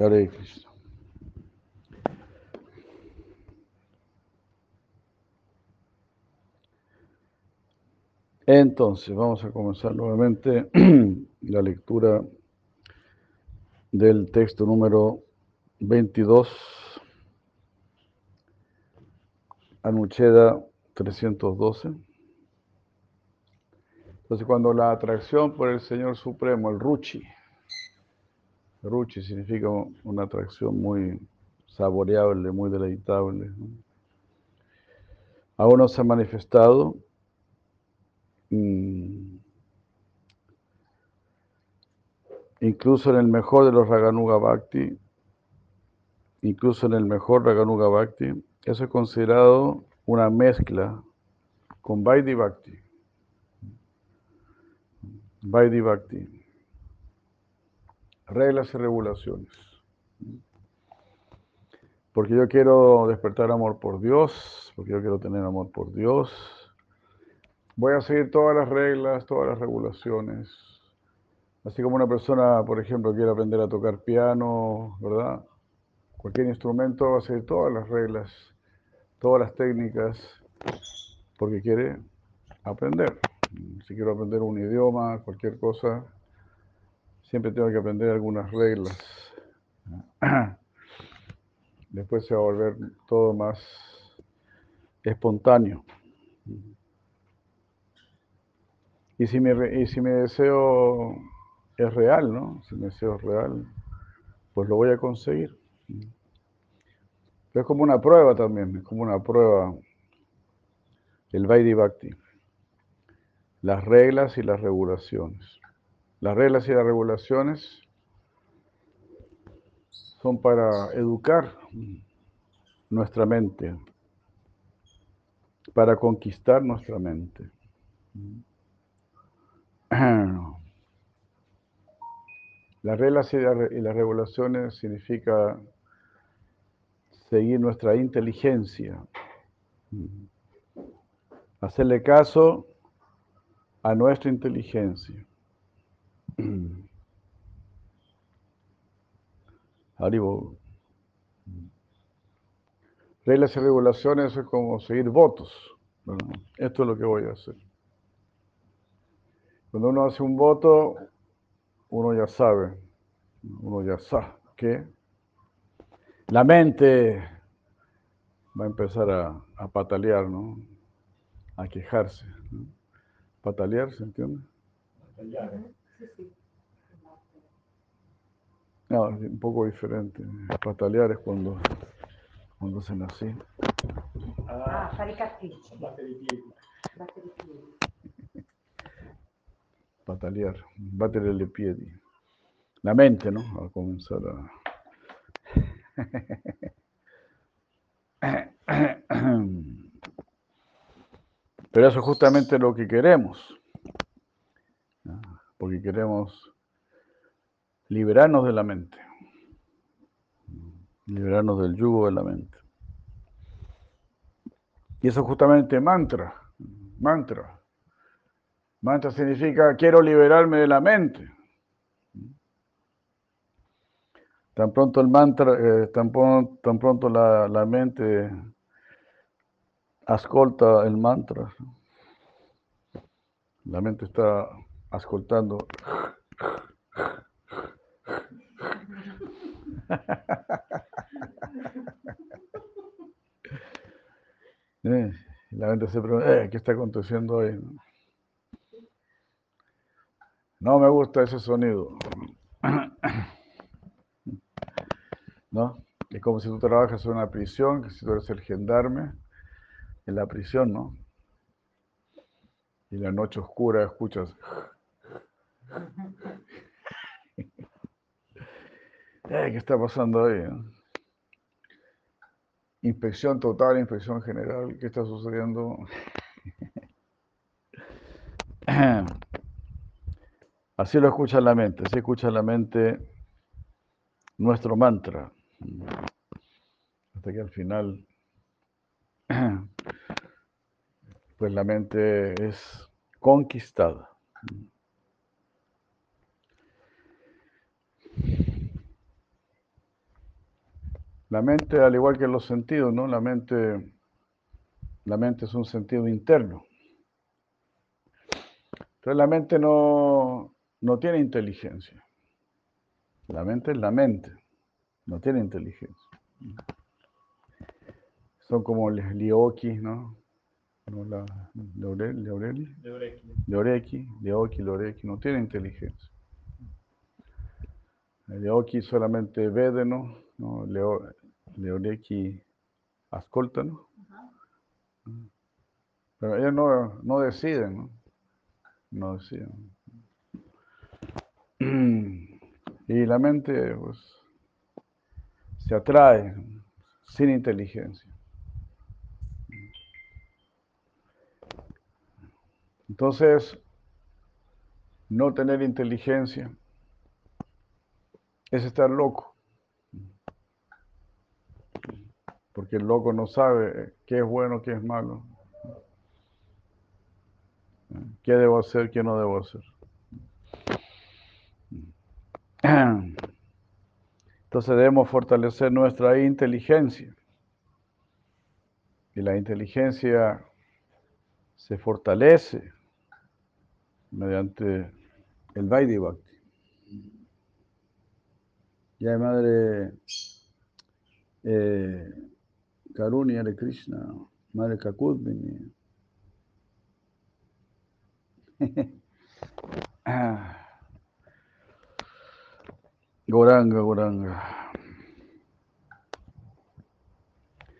Hare Krishna. Entonces, vamos a comenzar nuevamente la lectura del texto número 22, Anucheda 312. Entonces, cuando la atracción por el Señor Supremo, el Ruchi, Ruchi significa una atracción muy saboreable, muy deleitable, aún no se ha manifestado, Mm. Incluso en el mejor de los Raganuga Bhakti, incluso en el mejor Raganuga Bhakti, eso es considerado una mezcla con Vaidhi Bhakti. Vaidhi Bhakti. Reglas y regulaciones. Porque yo quiero despertar amor por Dios, porque yo quiero tener amor por Dios, voy a seguir todas las reglas, todas las regulaciones. Así como una persona, por ejemplo, quiere aprender a tocar piano, ¿verdad? Cualquier instrumento va a seguir todas las reglas, todas las técnicas, porque quiere aprender. Si quiero aprender un idioma, cualquier cosa, siempre tengo que aprender algunas reglas. Después se va a volver todo más espontáneo. Y si, mi, y si mi deseo es real, ¿no? Si mi deseo es real, pues lo voy a conseguir. Pero es como una prueba también, es como una prueba el Vaidhi Bhakti. Las reglas y las regulaciones. Las reglas y las regulaciones son para educar nuestra mente, para conquistar nuestra mente. Las reglas y, las regulaciones significa seguir nuestra inteligencia, hacerle caso a nuestra inteligencia. Reglas y regulaciones es como seguir votos. esto es lo que voy a hacer. Cuando uno hace un voto, uno ya sabe, uno ya sabe que la mente va a empezar a, patalear, ¿no? A quejarse. Patalear, ¿se entiende? Patalear, ¿eh? Sí, sí. No, es un poco diferente. Patalear es cuando, cuando hacen así. Ah, fare patalear, battere le piedi. La mente, ¿no? Va a comenzar a... Pero eso es justamente lo que queremos, porque queremos liberarnos de la mente, liberarnos del yugo de la mente. Y eso es justamente mantra, mantra. Mantra significa quiero liberarme de la mente. Tan pronto el mantra, eh, tan, tan, pronto la, la, mente ascolta el mantra. La mente está ascoltando. Eh, la mente se pregunta, eh, ¿qué está aconteciendo hoy? No me gusta ese sonido. ¿No? Es como si tú trabajas en una prisión, que si tú eres el gendarme en la prisión, ¿no? Y la noche oscura escuchas. ¿Qué está pasando ahí? Inspección total, inspección general, ¿qué está sucediendo? Así lo escucha la mente, así escucha la mente nuestro mantra. Hasta que al final, pues la mente es conquistada. La mente, al igual que los sentidos, ¿no? La mente, la mente es un sentido interno. Entonces la mente no, no tiene inteligencia. La mente es la mente, no tiene inteligencia. Son como los ¿no? ¿No? La, Leoreli, Leoreli, Leoreki, Leoki, Leoreki, no tiene inteligencia. Leoki solamente vede, ¿no? ¿no? Leo, Leoreki ascolta, ¿no? Pero ellos no, no deciden, ¿no? No deciden. Y la mente, pues, se atrae sin inteligencia. Entonces, no tener inteligencia es estar loco. Porque el loco no sabe qué es bueno, qué es malo. ¿Qué debo hacer, qué no debo hacer? Entonces debemos fortalecer nuestra inteligencia. Y la inteligencia se fortalece mediante el Vaidhi Bhakti. Ya madre eh, Karuni Hare Krishna, madre Kakudvini. Goranga, Goranga.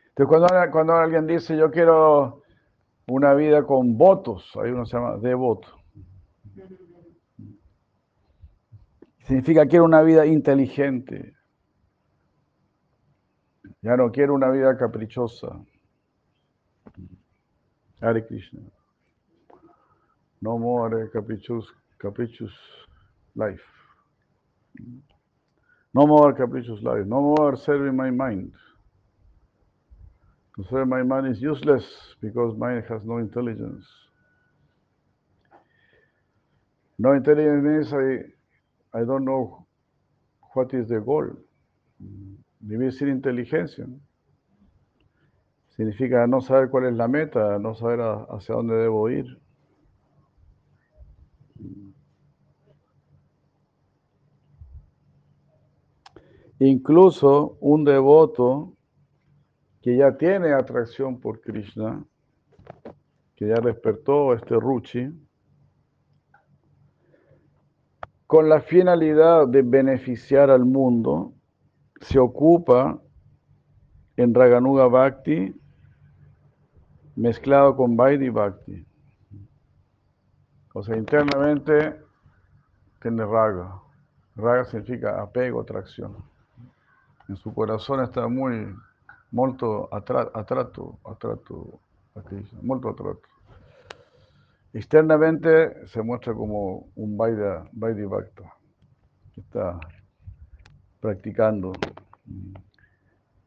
Entonces cuando, cuando alguien dice yo quiero una vida con votos, ahí uno se llama devoto. Significa quiero una vida inteligente. Ya no quiero una vida caprichosa. Hare Krishna. No more capricious, life. No more capricious life. No more serving my mind. To serve my mind is useless because mind has no intelligence. No intelligence means I, I don't know what is the goal. Vivir sin inteligencia. Significa no saber cuál es la meta, no saber hacia dónde debo ir. Incluso un devoto que ya tiene atracción por Krishna, que ya despertó este Ruchi, con la finalidad de beneficiar al mundo, se ocupa en Raganuga Bhakti mezclado con Vaidhi Bhakti. O sea, internamente tiene raga. Raga significa apego, atracción. En su corazón está muy molto atrato, atrato a Krishna, molto atrato. Externamente se muestra como un Vaidhi Bhakta, está practicando,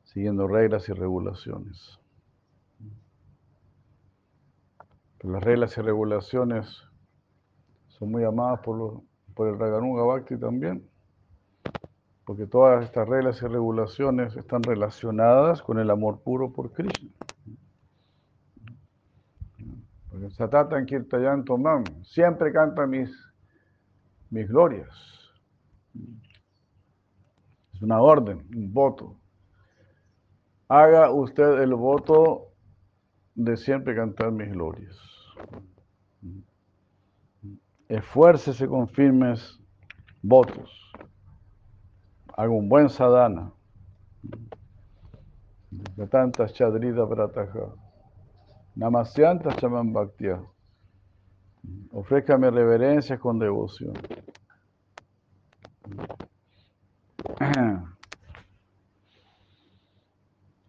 siguiendo reglas y regulaciones. Las reglas y regulaciones son muy amadas por, por el Raganuga Bhakti también porque todas estas reglas y regulaciones están relacionadas con el amor puro por Krishna. Satatan Kirtayan Tomam siempre canta mis, mis glorias. Una orden, un voto. Haga usted el voto de siempre cantar mis glorias. Esfuércese con firmes votos haga un buen sadhana. De tantas chadrida brataja. Namasyantas chaman bhaktya. Ofrézcame reverencias con devoción.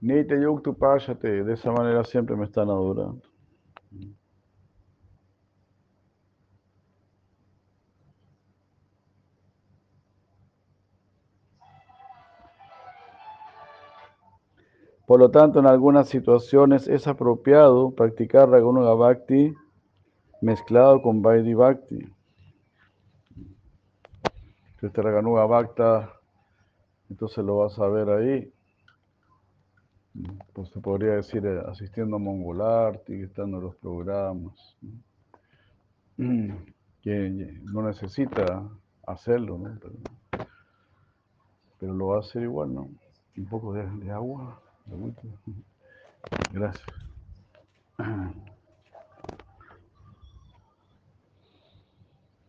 Nite yuktu pashate. De esa manera siempre me están adorando. Por lo tanto, en algunas situaciones es apropiado practicar Raganuga Bhakti mezclado con Vaidhi Bhakti. Este Raganuga Bhakta, entonces lo vas a ver ahí. Pues se podría decir eh, asistiendo a Mongolarty, estando en los programas. Que no necesita hacerlo, ¿no? Pero, lo va a hacer igual, ¿no? Un poco de, de agua, de Gracias.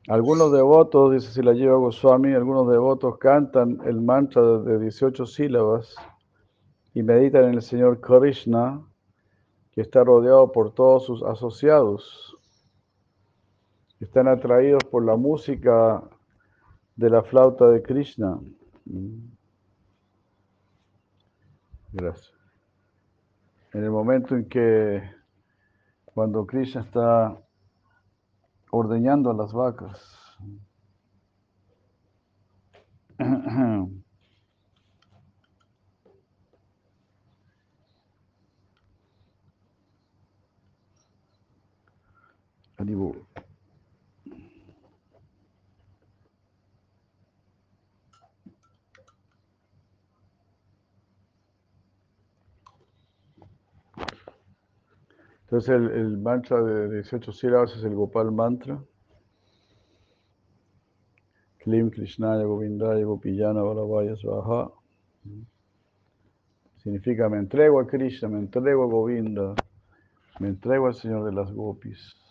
Algunos devotos, dice si la lleva Goswami, algunos devotos cantan el mantra de 18 sílabas y meditan en el Señor Krishna, que está rodeado por todos sus asociados. Están atraídos por la música de la flauta de Krishna. Gracias. En el momento en que cuando Krishna está ordeñando a las vacas. Entonces el, mantra de 18 sílabas es el Gopal mantra. Klim Krishnaya Govindaya Gopillana Balavaya Svaha. Significa me entrego a Krishna, me entrego a Govinda, me entrego al Señor de las Gopis.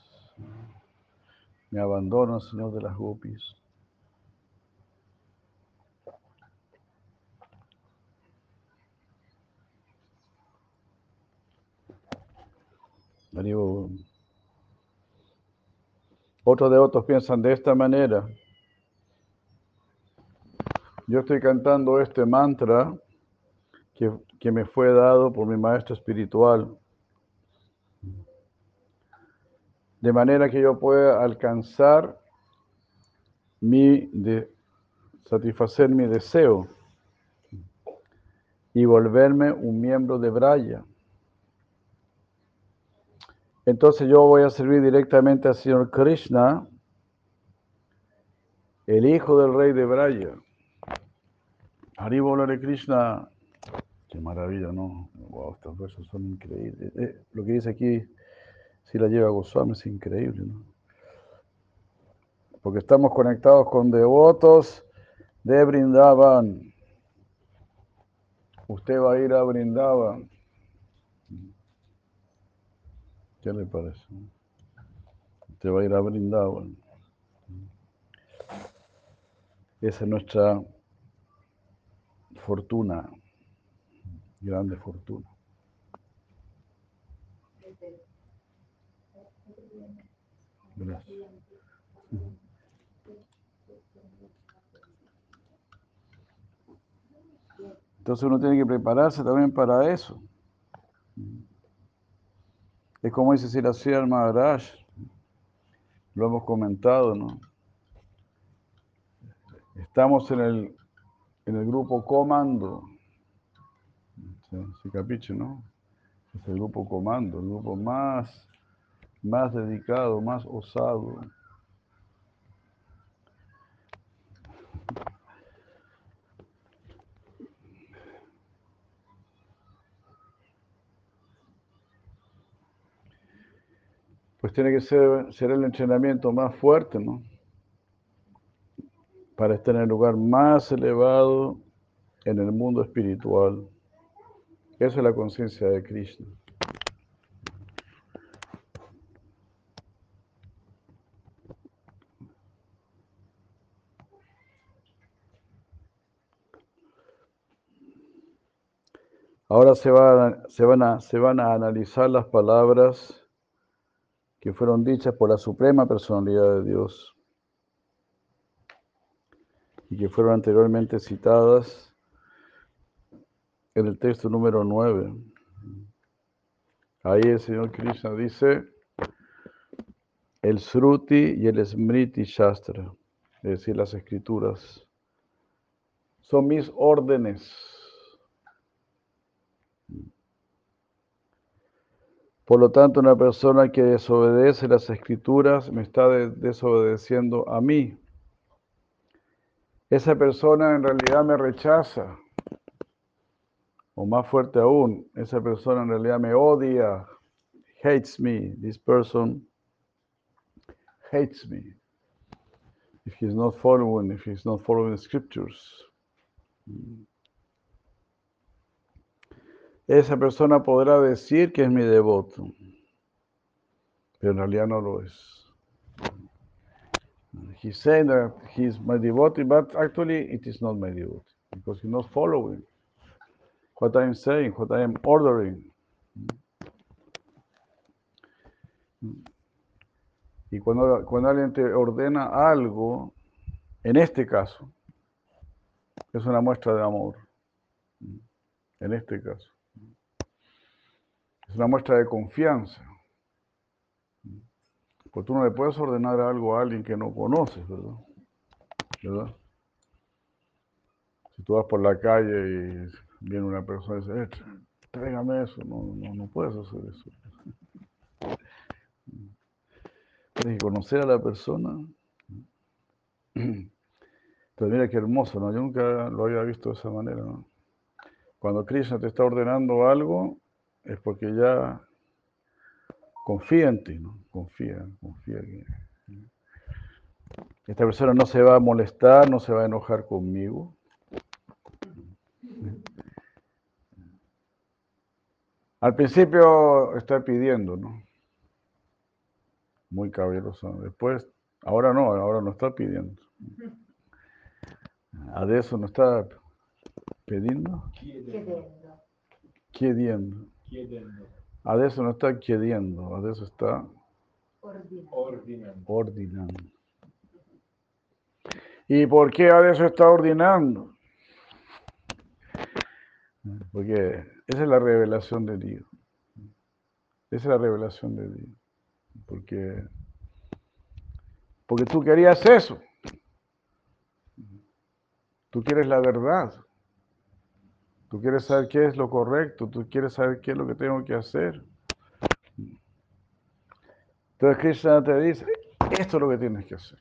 Me abandono Señor de las Gopis. Otros de otros piensan de esta manera. Yo estoy cantando este mantra que me fue dado por mi maestro espiritual. De manera que yo pueda alcanzar mi, satisfacer mi deseo y volverme un miembro de Braya. Entonces yo voy a servir directamente al Señor Krishna, el hijo del rey de Braya. Haribola de Krishna. Qué maravilla, ¿no? Wow, estos versos son increíbles. Eh, lo que dice aquí, si la lleva Goswami, es increíble, ¿no? Porque estamos conectados con devotos de Brindavan. Usted va a ir a Brindavan. ¿Qué le parece? Te va a ir a Brindavan. Esa es nuestra fortuna, grande fortuna. Entonces uno tiene que prepararse también para eso. Es como dice Siracía Maharaj, lo hemos comentado, ¿no? Estamos en el, en el grupo Comando. ¿Se capiche, no? Es el grupo Comando, el grupo más, más dedicado, más osado. pues tiene que ser, ser el entrenamiento más fuerte, ¿no? Para estar en el lugar más elevado en el mundo espiritual. Esa es la conciencia de Krishna. Ahora se, se, van a, se van a analizar las palabras que fueron dichas por la Suprema Personalidad de Dios y que fueron anteriormente citadas en el texto número 9. Ahí el Señor Krishna dice el Sruti y el Smriti Shastra, es decir, las escrituras, son mis órdenes Por lo tanto, una persona que desobedece las escrituras me está desobedeciendo a mí. Esa persona en realidad me rechaza. O más fuerte aún, esa persona en realidad me odia, hates me. This person hates me. If he's not following, if he's not following the scriptures. Esa persona podrá decir que es mi devoto, pero en realidad no lo es. He's saying that he's my devotee, but actually it is not my devotee because he's not following what I am saying, what I am ordering. Y cuando, cuando alguien te ordena algo, en este caso, es una muestra de amor. En este caso. Es una muestra de confianza. Porque tú no le puedes ordenar algo a alguien que no conoces, ¿verdad? Si tú vas por la calle y viene una persona y dice, eh, tráigame eso, no, no, no puedes hacer eso. Tienes que conocer a la persona. Pero mira qué hermoso, ¿no? Yo nunca lo había visto de esa manera. Cuando Krishna te está ordenando algo, es porque ya confía en ti, ¿no? Confía, confía. Que... Esta persona no se va a molestar, no se va a enojar conmigo. Al principio está pidiendo, ¿no? Muy caballeroso. Después, ahora no, ahora no está pidiendo. Adesso no está pidiendo. Chiediendo. Chiedendo. Adesso no está chiediendo, adesso está Ordinando. ordinando. ¿Y por qué adesso está ordinando? Porque esa es la revelación de Dios. Esa es la revelación de Dios. Porque, porque tú querías eso. Tú quieres la verdad. Tú quieres saber qué es lo correcto. Tú quieres saber qué es lo que tengo que hacer. Entonces Krishna te dice, esto es lo que tienes que hacer.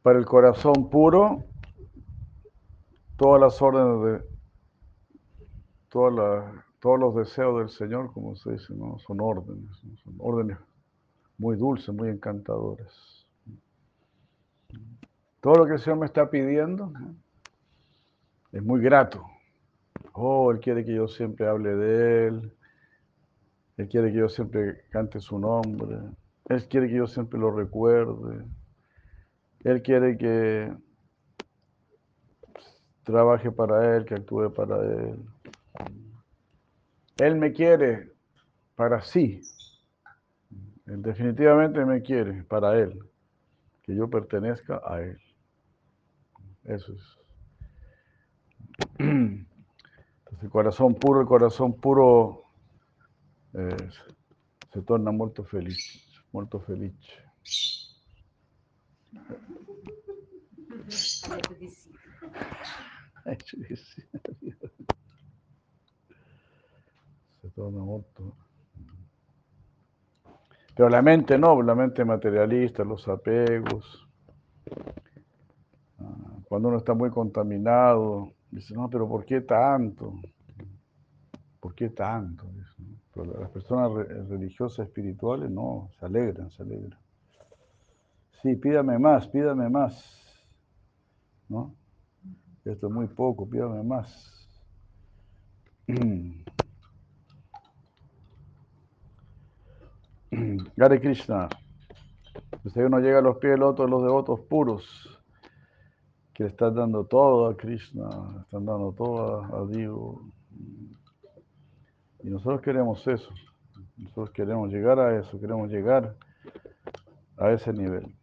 Para el corazón puro, todas las órdenes de, todas las- todos los deseos del Señor, como se dice, ¿no? son órdenes, son órdenes muy dulces, muy encantadoras. Todo lo que el Señor me está pidiendo ¿no? es muy grato. Oh, Él quiere que yo siempre hable de Él. Él quiere que yo siempre cante su nombre. Él quiere que yo siempre lo recuerde. Él quiere que trabaje para Él, que actúe para Él. Él me quiere para sí. Él definitivamente me quiere para Él. Que yo pertenezca a Él. Eso es. Entonces, corazón puro, el corazón puro eh, se torna molto feliz. Sì, sì. Se torna molto. Pero la mente no, la mente materialista, los apegos. Cuando uno está muy contaminado, dice, no, pero ¿por qué tanto? ¿Por qué tanto? Las personas re- religiosas, espirituales, no, se alegran, se alegran. Sí, pídame más, pídame más. Esto es muy poco, pídame más. Hare Krishna. Usted uno llega a los pies del otro de los devotos puros, que le están dando todo a Krishna, le están dando todo a, a Dios. Y nosotros queremos eso. Nosotros queremos llegar a eso, queremos llegar a ese nivel.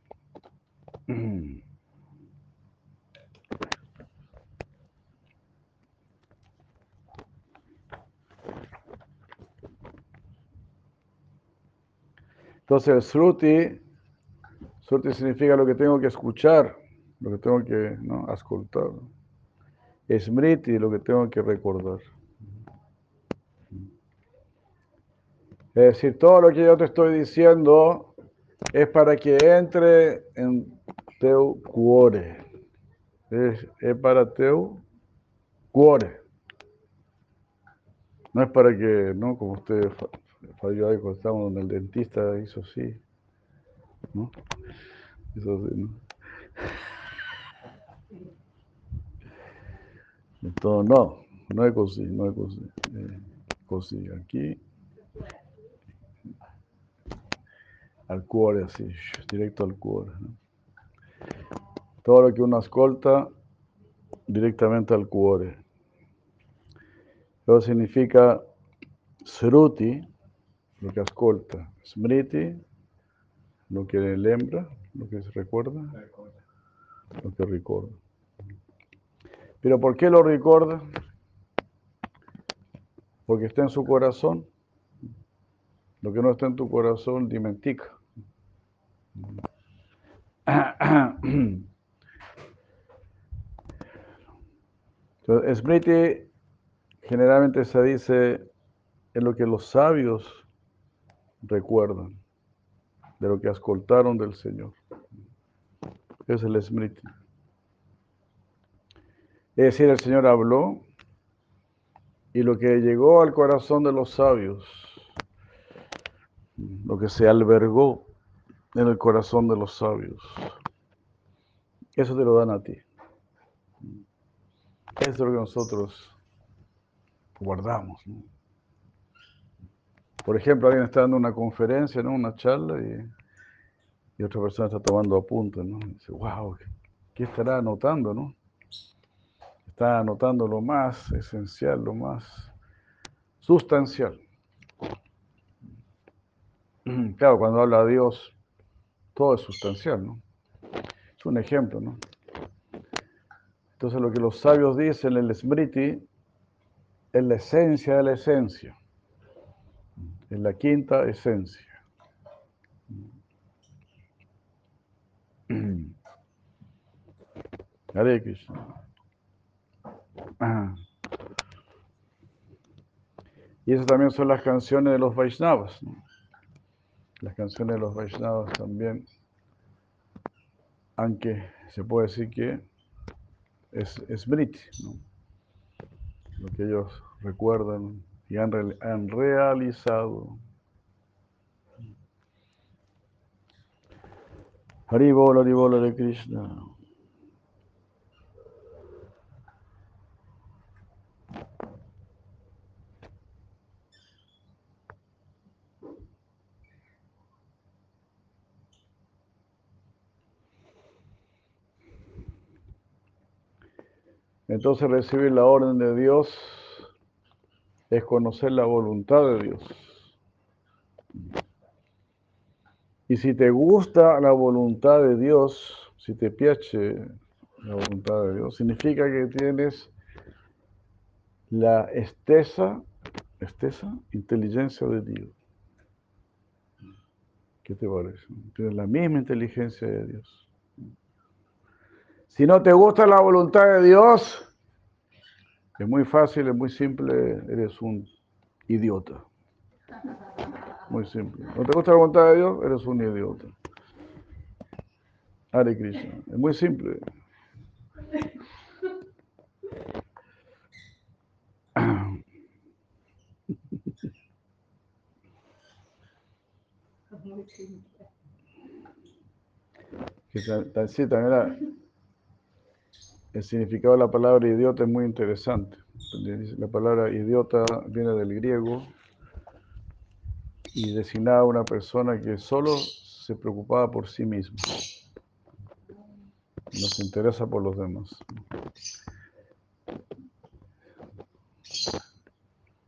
Entonces el Sruti, Sruti significa lo que tengo que escuchar, lo que tengo que ¿no? ascoltar. Smriti, lo que tengo que recordar. Es decir, todo lo que yo te estoy diciendo es para que entre en teu cuore, Es, es para teu cuore. No es para que, ¿no? Como usted fa- falló ahí cuando estábamos en el dentista, hizo así. Hizo así, ¿no? Entonces, no, no es así, no es así. Eh, così, aquí. Al cuore, así, directo al cuore. Todo lo que uno ascolta, directamente al cuore. Eso significa sruti, lo que ascolta. Smriti, lo que lembra, lo que se recuerda, lo que recuerda. Pero ¿por qué lo recuerda? Porque está en su corazón. Lo que no está en tu corazón, dimentica. Entonces, Smriti generalmente se dice es lo que los sabios recuerdan de lo que ascoltaron del Señor. Es el Smriti. Es decir, el Señor habló y lo que llegó al corazón de los sabios, lo que se albergó en el corazón de los sabios, eso te lo dan a ti. Eso es lo que nosotros guardamos. Por ejemplo, alguien está dando una conferencia, ¿no? una charla, y, otra persona está tomando apuntes. ¿no? Dice, wow, ¿qué estará anotando? ¿no? Está anotando lo más esencial, lo más sustancial. Claro, cuando habla Dios, todo es sustancial, ¿no? Es un ejemplo, ¿no? Entonces lo que los sabios dicen, el smriti, es la esencia de la esencia. Es la quinta esencia. Hare. Y eso también son las canciones de los Vaishnavas. ¿no? Las canciones de los Vaishnavas también, aunque se puede decir que es, es Briti, ¿no? lo que ellos recuerdan y han, han realizado. Haribola, Haribola de Krishna. Entonces recibir la orden de Dios es conocer la voluntad de Dios. Y si te gusta la voluntad de Dios, si te piace la voluntad de Dios, significa que tienes la estesa, inteligencia de Dios. ¿Qué te parece? Tienes la misma inteligencia de Dios. Si no te gusta la voluntad de Dios, es muy fácil, es muy simple, eres un idiota. Muy simple. ¿No te gusta la voluntad de Dios? Eres un idiota. Hare Krishna. Es muy simple. Que ta- ta- sí, también el significado de la palabra idiota es muy interesante. La palabra idiota viene del griego y designaba a una persona que solo se preocupaba por sí misma. No se interesa por los demás.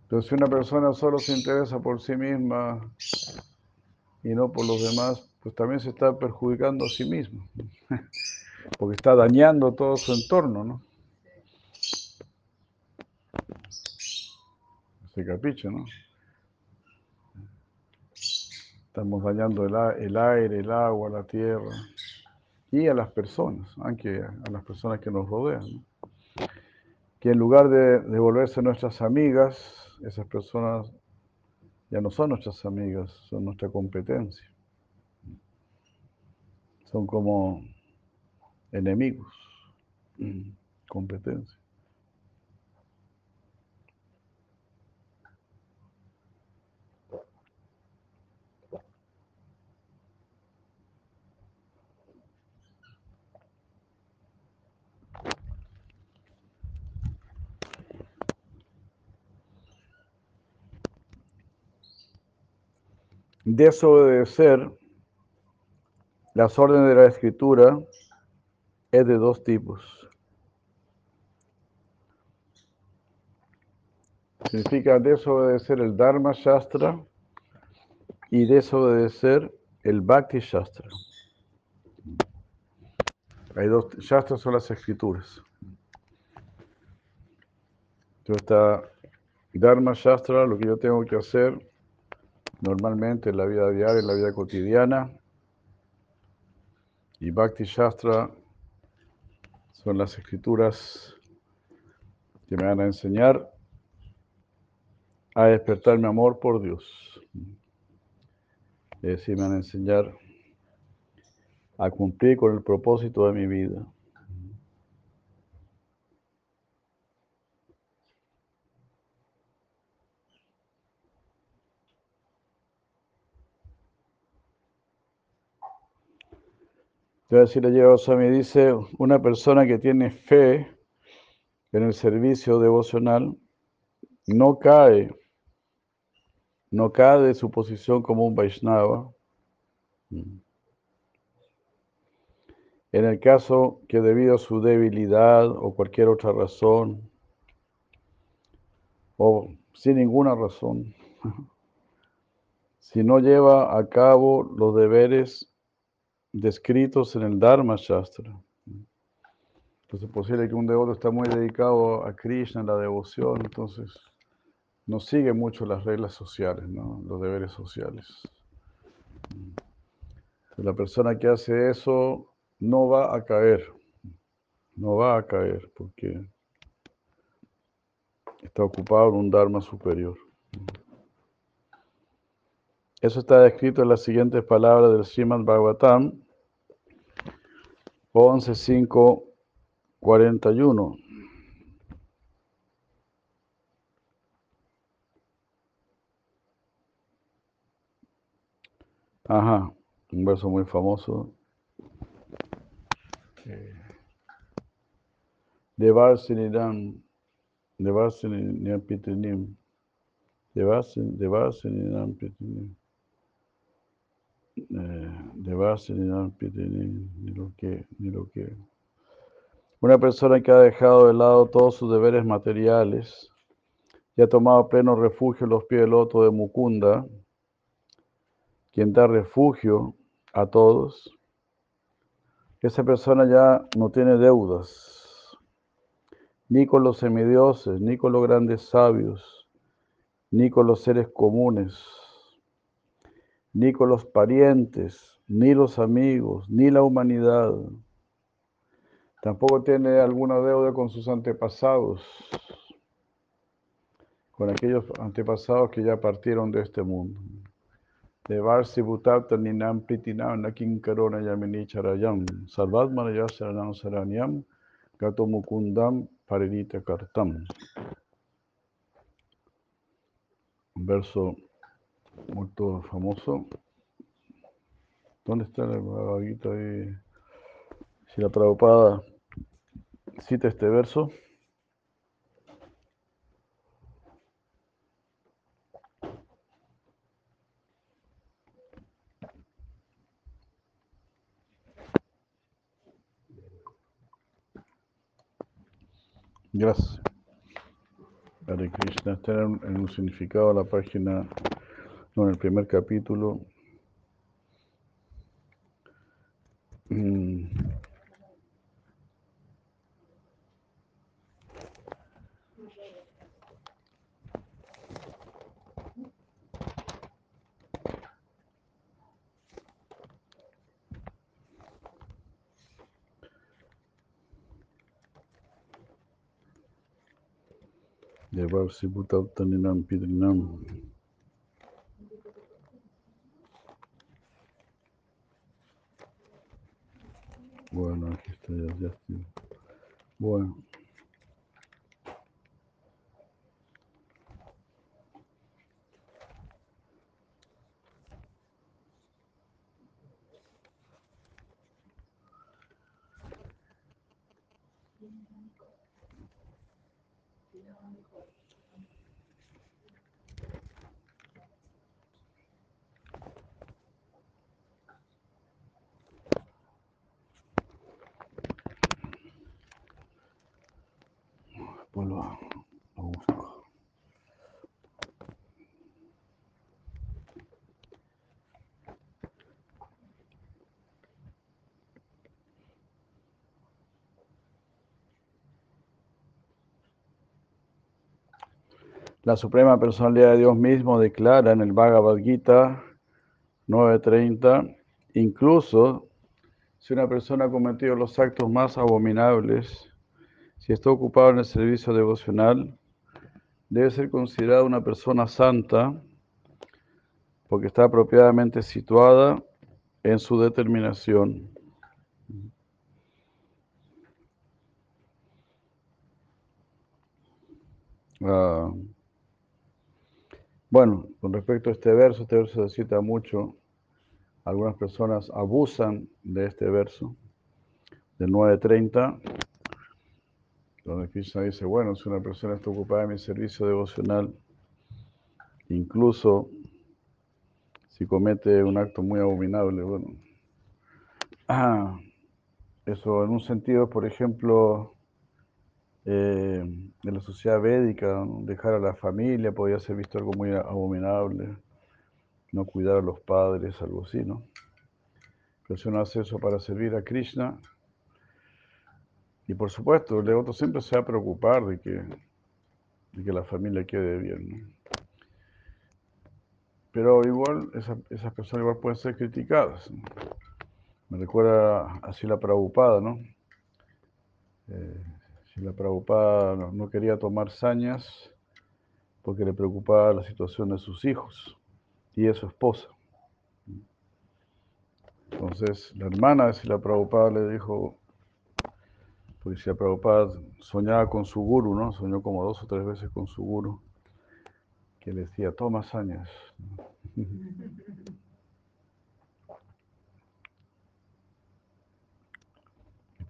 Entonces, si una persona solo se interesa por sí misma y no por los demás, pues también se está perjudicando a sí mismo, porque está dañando todo su entorno, ¿no? Se capiche, ¿no? Estamos dañando el, el aire, el agua, la tierra y a las personas, aunque a las personas que nos rodean. ¿no? Que en lugar de, de volverse nuestras amigas, esas personas ya no son nuestras amigas, son nuestra competencia. Son como enemigos. competencia. Desobedecer las órdenes de la escritura es de dos tipos. Significa desobedecer el Dharma Shastra y desobedecer el Bhakti Shastra. Hay dos, Shastras son las escrituras. Entonces está Dharma Shastra, lo que yo tengo que hacer normalmente en la vida diaria, en la vida cotidiana. Y Bhakti Shastra son las escrituras que me van a enseñar a despertar mi amor por Dios. Es decir, me van a enseñar a cumplir con el propósito de mi vida. Entonces, si me dice, una persona que tiene fe en el servicio devocional no cae, no cae de su posición como un Vaishnava. En el caso que debido a su debilidad o cualquier otra razón, o sin ninguna razón, si no lleva a cabo los deberes descritos en el Dharma Shastra. Entonces es posible que un devoto está muy dedicado a Krishna, a la devoción, entonces no sigue mucho las reglas sociales, ¿no? los deberes sociales. La persona que hace eso no va a caer, no va a caer porque está ocupado en un Dharma superior. Eso está descrito en las siguientes palabras del Srimad Bhagavatam, 11, 5, 41. Ajá, un verso muy famoso. Devarsiniram, Devarsiniram Pitinim, Devarsiniram Pitinim. Eh, de base ni, lo que, ni lo que. Una persona que ha dejado de lado todos sus deberes materiales y ha tomado pleno refugio en los pies del loto de Mukunda, quien da refugio a todos, esa persona ya no tiene deudas, ni con los semidioses, ni con los grandes sabios, ni con los seres comunes ni con los parientes, ni los amigos, ni la humanidad. Tampoco tiene alguna deuda con sus antepasados, con aquellos antepasados que ya partieron de este mundo. De Varsi Bhutata Ninam Pritinam Nakin Karona Yamini Charayam Sarvatmana Yasaranam Saranyam Gato Mukundam Parinita Kartam. verso muy famoso. ¿Dónde está la vaguita ahí? Si la Prabhupada cita este verso. Gracias. Hare Krishna está en, un significado a la página en el primer capítulo. Mm. De Bhavsi Bhutavtaninam Pidrinam. Bueno, aquí está ya, ya estoy. Bueno. Pues lo, lo busco. La Suprema Personalidad de Dios mismo declara en el Bhagavad Gita 9.30, incluso si una persona ha cometido los actos más abominables, si está ocupado en el servicio devocional, debe ser considerada una persona santa porque está apropiadamente situada en su determinación. Ah, bueno, con respecto a este verso, este verso se cita mucho. Algunas personas abusan de este verso, del 9.30, donde Krishna dice, bueno, si una persona está ocupada en mi servicio devocional, incluso si comete un acto muy abominable, bueno, ah, eso en un sentido, por ejemplo, eh, en la sociedad védica, dejar a la familia podía ser visto algo muy abominable, no cuidar a los padres, algo así, ¿no? Pero si uno hace eso para servir a Krishna, y por supuesto, el devoto siempre se va a preocupar de que, de que la familia quede bien, ¿no? Pero igual, esa- esas personas igual pueden ser criticadas. Me recuerda así la Prabhupada, ¿no? Eh, si la Prabhupada no, quería tomar sañas porque le preocupaba la situación de sus hijos y de su esposa. Entonces, la hermana de Sila Prabhupada le dijo, porque Sila Prabhupada soñaba con su guru, ¿no? Soñó como dos o tres veces con su guru, que le decía, toma sañas.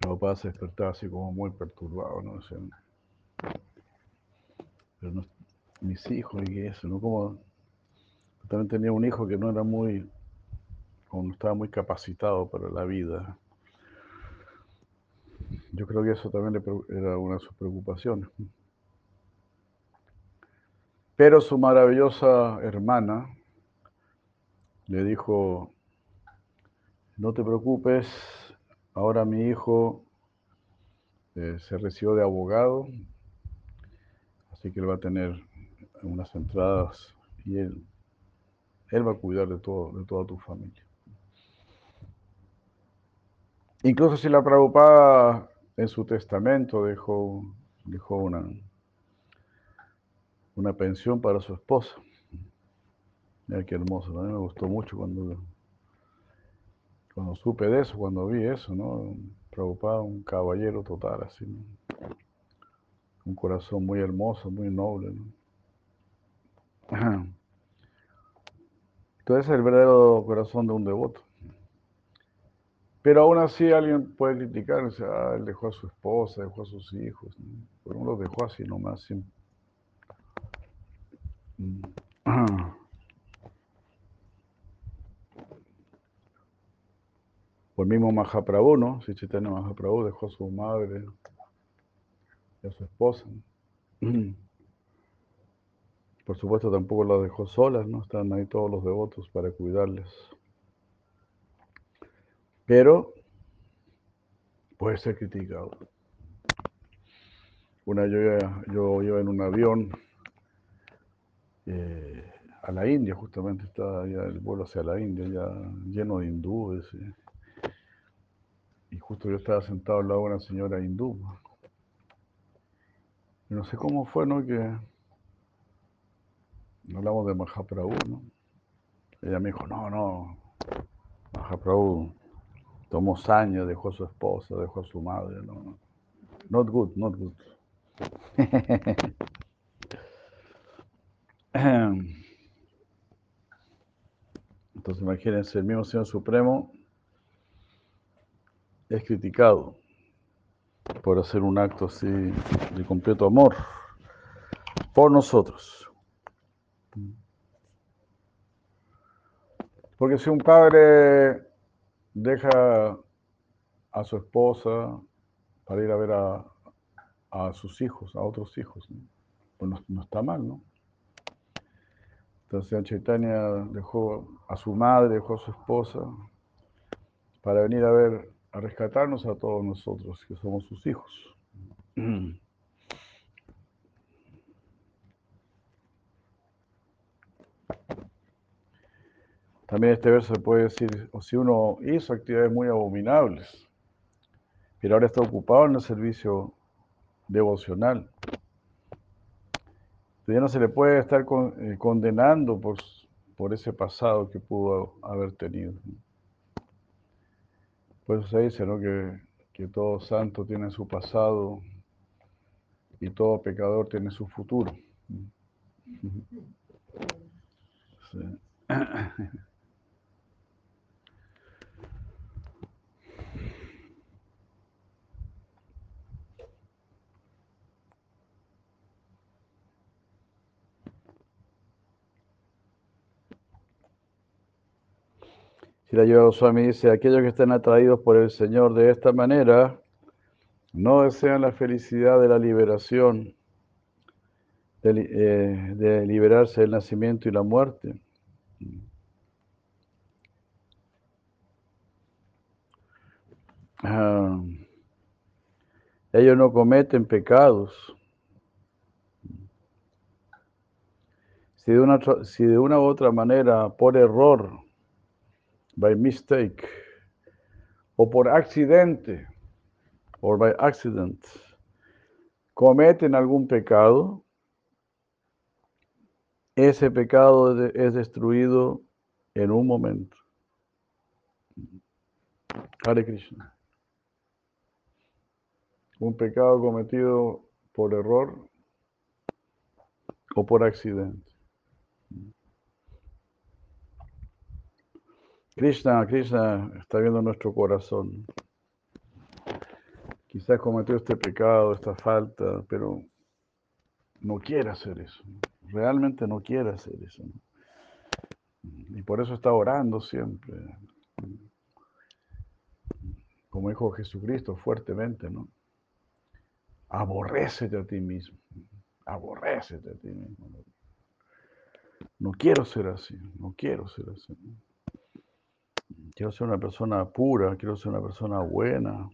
Prabhupada se despertaba así como muy perturbado, ¿no? Decía, pero no, mis hijos y eso, ¿no? Como también tenía un hijo que no era muy, como no estaba muy capacitado para la vida. Yo creo que eso también era una de sus preocupaciones. Pero su maravillosa hermana le dijo, no te preocupes, ahora mi hijo eh, se recibió de abogado, así que él va a tener unas entradas y él, va a cuidar de, todo, de toda tu familia. Incluso si la Prabhupada en su testamento dejó, dejó una, una pensión para su esposa. Mira qué hermoso, a mí me gustó mucho cuando, cuando supe de eso, cuando vi eso, ¿no? Prabhupada, un caballero total, así, ¿no? Un corazón muy hermoso, muy noble, ¿no? Entonces es el verdadero corazón de un devoto. Pero aún así alguien puede criticar, o sea, ah, él dejó a su esposa, dejó a sus hijos, ¿no? pero no los dejó así nomás. sin- O el mismo Mahaprabhu, ¿no? Si Chaitanya Mahaprabhu dejó a su madre y a su esposa. Por supuesto tampoco las dejó solas, ¿no? Están ahí todos los devotos para cuidarles. Pero puede ser criticado. Una yo, yo iba en un avión eh, a la India, justamente estaba ya el vuelo hacia la India, ya lleno de hindúes. eh. Y justo yo estaba sentado al lado de una señora hindú. Y no sé cómo fue, ¿no? Que hablamos de Mahaprabhu, ¿no? Ella me dijo, no, no, Mahaprabhu tomó saña, dejó a su esposa, dejó a su madre, ¿no? Not good, not good. Entonces imagínense, el mismo Señor Supremo es criticado por hacer un acto así de completo amor por nosotros. Porque si un padre deja a su esposa para ir a ver a, a sus hijos, a otros hijos, pues no, no está mal, ¿no? Entonces Chaitanya dejó a su madre, dejó a su esposa para venir a ver, a rescatarnos a todos nosotros, que somos sus hijos. También este verso puede decir, o si uno hizo actividades muy abominables, pero ahora está ocupado en el servicio devocional, ya no se le puede estar eh, condenando por, por ese pasado que pudo haber tenido. Por eso se dice ¿no? que, que todo santo tiene su pasado y todo pecador tiene su futuro. Sí. Si la Swami dice, aquellos que están atraídos por el Señor de esta manera, no desean la felicidad de la liberación, de, eh, liberarse del nacimiento y la muerte. Ah, ellos no cometen pecados. Si de, una, si de una u otra manera, por error, by mistake, o por accidente, or by accident, cometen algún pecado, ese pecado es destruido en un momento. Hare Krishna. Un pecado cometido por error o por accidente. Krishna, Krishna está viendo nuestro corazón. Quizás cometió este pecado, esta falta, pero no quiere hacer eso. Realmente no quiere hacer eso. Y por eso está orando siempre. Como dijo Jesucristo fuertemente, ¿no? Aborrécete a ti mismo. Aborrécete a ti mismo. No quiero ser así. No quiero ser así. Quiero ser una persona pura, quiero ser una persona buena.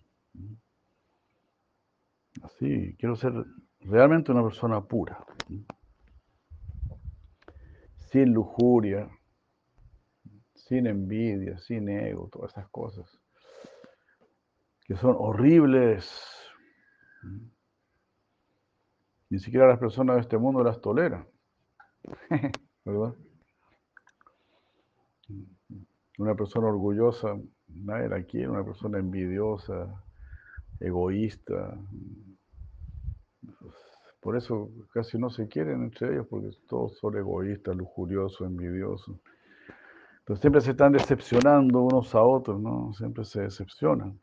Así, quiero ser realmente una persona pura. Sin lujuria, sin envidia, sin ego, todas esas cosas que son horribles. Ni siquiera las personas de este mundo las toleran. ¿Verdad? Una persona orgullosa, nadie la quiere, una persona envidiosa, egoísta. Por eso casi no se quieren entre ellos, porque todos son egoístas, lujuriosos, envidiosos. Entonces siempre se están decepcionando unos a otros, ¿no? Siempre se decepcionan.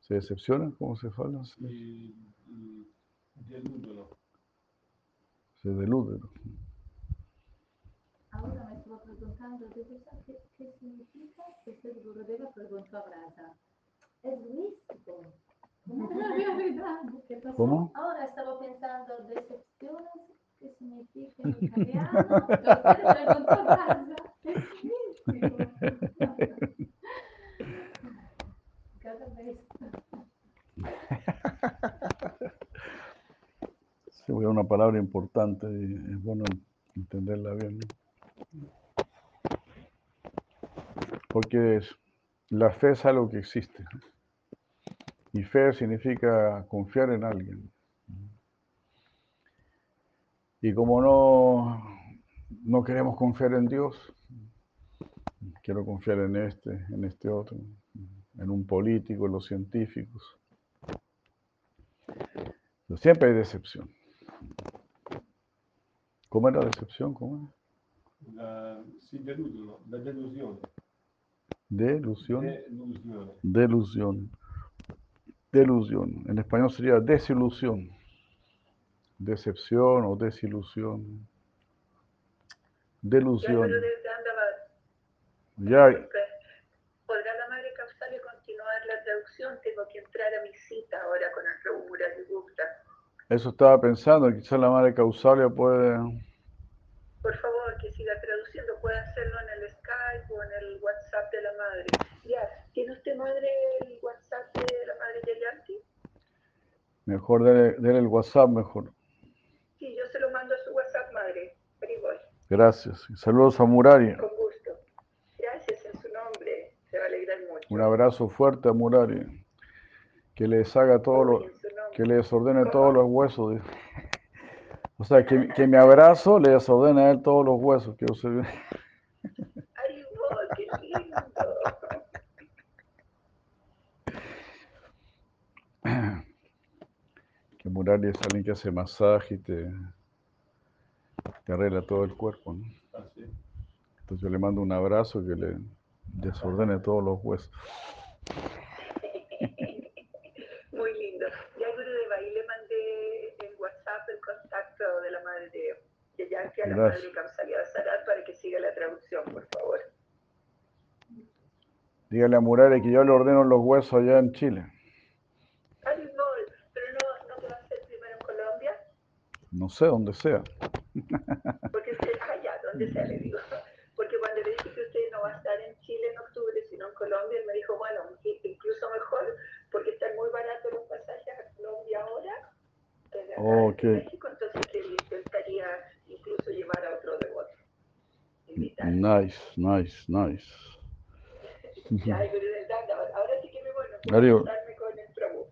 ¿Se decepcionan? ¿Cómo se fala? Delúdelo. Se deluden. Ahora me estaba preguntando, ¿de verdad qué, qué significa que ser Gurudeva preguntó a Brasa? Es místico. ¿Cómo? Ahora estaba pensando, decepciones, ¿qué significa en italiano? Preguntó a Brasa. Es místico. Cada vez. Sí, una palabra importante y es bueno entenderla bien. ¿no? Porque la fe es algo que existe. Y fe significa confiar en alguien. Y como no, no queremos confiar en Dios, quiero confiar en este, en este otro, en un político, en los científicos. Pues siempre hay decepción. ¿Cómo era decepción? ¿Cómo La, sì, deludono, la delusione. Delusión. Delusión. Delusión. En español sería desilusión. Decepción o desilusión. Delusión. Ya. ¿Podrá la madre Kausalya continuar la traducción? Tengo que entrar a mi cita ahora con eso estaba pensando. Quizás la madre Causalia puede. Por favor, que siga traduciendo. Puede hacerlo en madre. Ya, ¿tiene usted, madre, el WhatsApp de la madre Yayanti? Mejor dele, dele el WhatsApp, mejor. Sí, yo se lo mando a su WhatsApp, madre. Haribol, Gracias. Saludos a Murari. con gusto. Gracias en su nombre. Se va a alegrar mucho. Un abrazo fuerte a Murari. Que les haga todo lo, que le desordene todos los huesos. O sea, que, que mi abrazo le desordene a él todos los huesos. Que se... Haribol, qué lindo. Que Murari es alguien que hace masaje y te, te arregla todo el cuerpo. ¿no? Ah. Entonces yo le mando un abrazo que le desordene todos los huesos. Muy lindo. Ya Guru de ahí le mandé en WhatsApp el contacto de la madre de, de Yankee a la Gracias. madre Kamsalia Sarat para que siga la traducción, por favor. Dígale a Murari que yo le ordeno los huesos allá en Chile. Haribol, pero no, no te va a hacer primero en Colombia, No sé, donde sea. porque usted, ah, ya, ¿dónde sea? Le digo. Porque cuando le dije que usted no va a estar en Chile en octubre, sino en Colombia, él me dijo, bueno, incluso mejor, porque están muy baratos los pasajes a Colombia ahora. Oh, ok. México, entonces él intentaría incluso llevar a otro devoto. Nice, nice, nice. Ya, Guru ahora sí que me bueno, Haribol. conectarme con el Prabhu.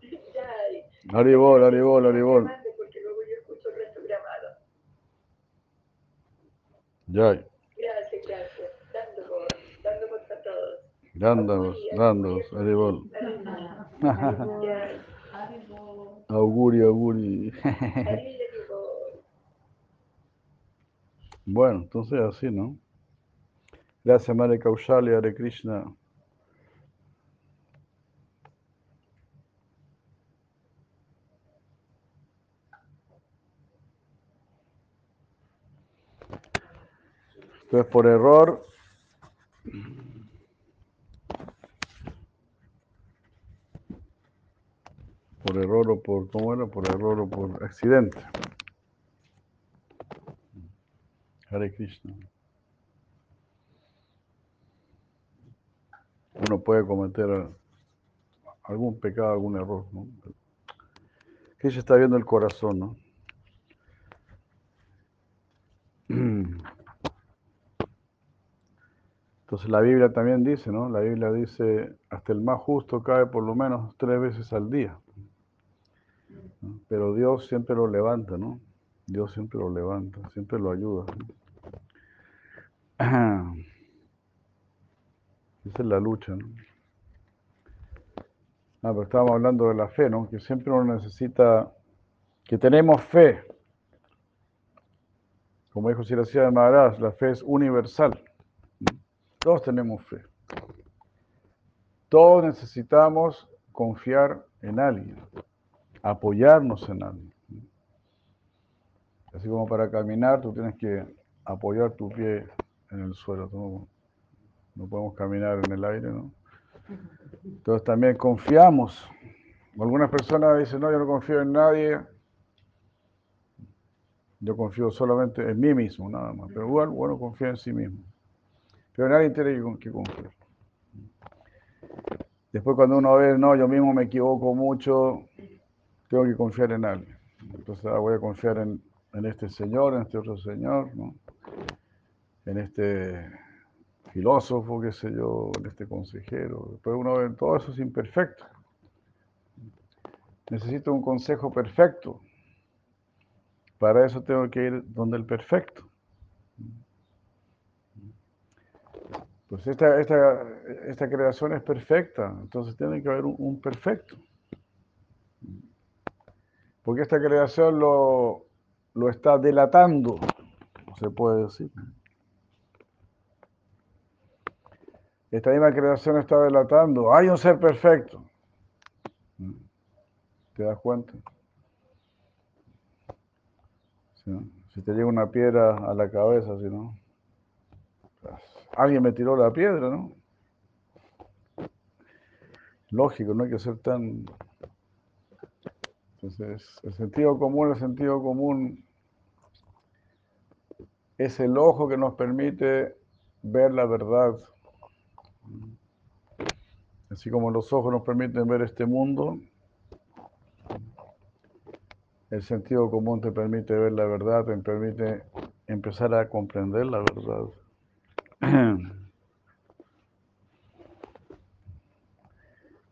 Ya, Haribol, Haribol, Haribol. mande, Porque luego yo escucho el resto grabado. Gracias, gracias. Dando por a todos. Ya, Haribo. Auguri, auguri. Bueno, entonces así, ¿no? Gracias, Madre Kaushalya, Hare Krishna. Por error, por error o por, ¿cómo era? Por error o por accidente. Hare Krishna. Uno puede cometer algún pecado, algún error, ¿no? Krishna está viendo el corazón, ¿no? Entonces la Biblia también dice, ¿no? La Biblia dice, hasta el más justo cae por lo menos tres veces al día. Pero Dios siempre lo levanta, ¿no? Dios siempre lo levanta, siempre lo ayuda. Esa es la lucha, ¿no? Ah, pero estábamos hablando de la fe, ¿no? Que siempre uno necesita, que tenemos fe. Como dijo Siracía de Maharaj, la fe es universal. Todos tenemos fe. Todos necesitamos confiar en alguien, apoyarnos en alguien. Así como para caminar, tú tienes que apoyar tu pie en el suelo. no podemos caminar en el aire, ¿no? Entonces también confiamos. Algunas personas dicen, no, yo no confío en nadie. Yo confío solamente en mí mismo, nada más. Pero igual, bueno, confía en sí mismo. Pero nadie tiene que, confiar. Después cuando uno ve, no, yo mismo me equivoco mucho, tengo que confiar en alguien. Entonces ah, voy a confiar en, en este señor, en este otro señor, ¿no? en este filósofo, qué sé yo, en este consejero. Después uno ve, todo eso es imperfecto. Necesito un consejo perfecto. Para eso tengo que ir donde el perfecto. Pues esta, esta, esta creación es perfecta, entonces tiene que haber un, perfecto. Porque esta creación lo, lo está delatando, se puede decir. Esta misma creación está delatando, hay un ser perfecto. ¿Te das cuenta? Si te llega una piedra a la cabeza, si no. Alguien me tiró la piedra, ¿no? Lógico, no hay que ser tan... Entonces, el sentido común, el sentido común es el ojo que nos permite ver la verdad. Así como los ojos nos permiten ver este mundo, el sentido común te permite ver la verdad, te permite empezar a comprender la verdad.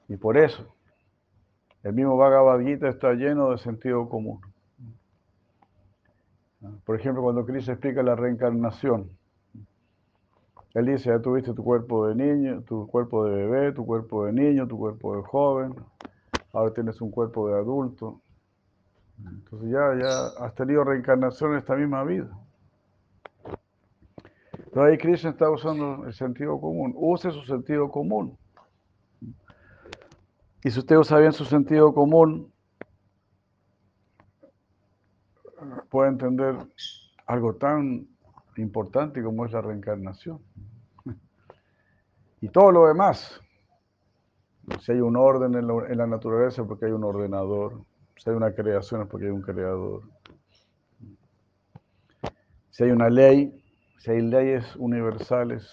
Y por eso, el mismo Bhagavad Gita está lleno de sentido común. Por ejemplo, cuando Cristo explica la reencarnación, él dice, ya tuviste tu cuerpo de niño, tu cuerpo de bebé, tu cuerpo de niño, tu cuerpo de joven, ahora tienes un cuerpo de adulto. Entonces ya, ya has tenido reencarnación en esta misma vida. Entonces ahí Krishna está usando el sentido común. Use su sentido común. Y si usted usa bien su sentido común, puede entender algo tan importante como es la reencarnación. Y todo lo demás. Si hay un orden en la, naturaleza, porque hay un ordenador. Si hay una creación, es porque hay un creador. Si hay una ley, si hay leyes universales,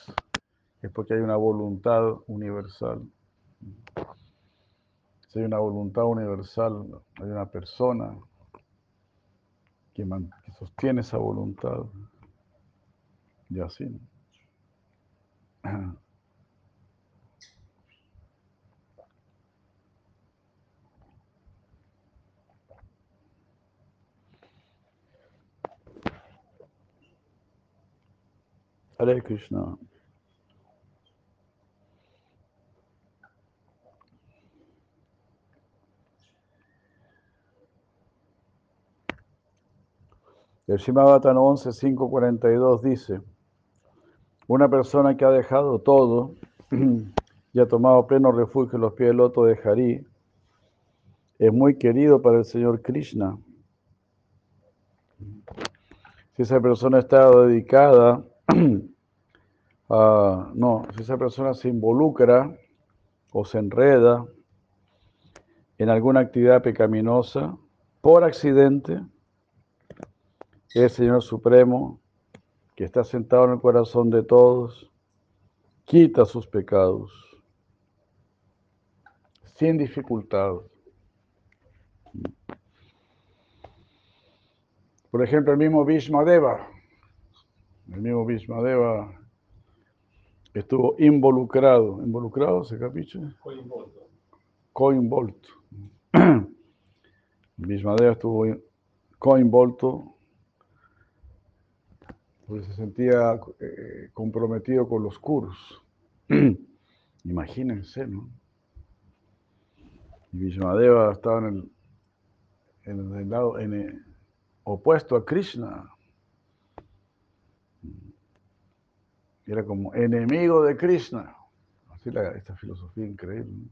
es porque hay una voluntad universal. Si hay una voluntad universal, hay una persona que, sostiene esa voluntad. Y así. Hare Krishna. El Shimabatan 11, 542 dice, una persona que ha dejado todo y ha tomado pleno refugio en los pies del loto de Hari, es muy querido para el Señor Krishna. Si esa persona está dedicada a, no, si esa persona se involucra o se enreda en alguna actividad pecaminosa por accidente, el Señor Supremo, que está sentado en el corazón de todos, quita sus pecados sin dificultad. Por ejemplo, el mismo Deva, el mismo Deva estuvo involucrado, involucrado, ¿se capiche? Coinvolto. Coinvolto. Deva estuvo coinvolto porque se sentía eh, comprometido con los kurus. Imagínense, ¿no? Y Vishmadeva estaba en el, en lado opuesto a Krishna. Era como enemigo de Krishna. Así la, esta filosofía increíble.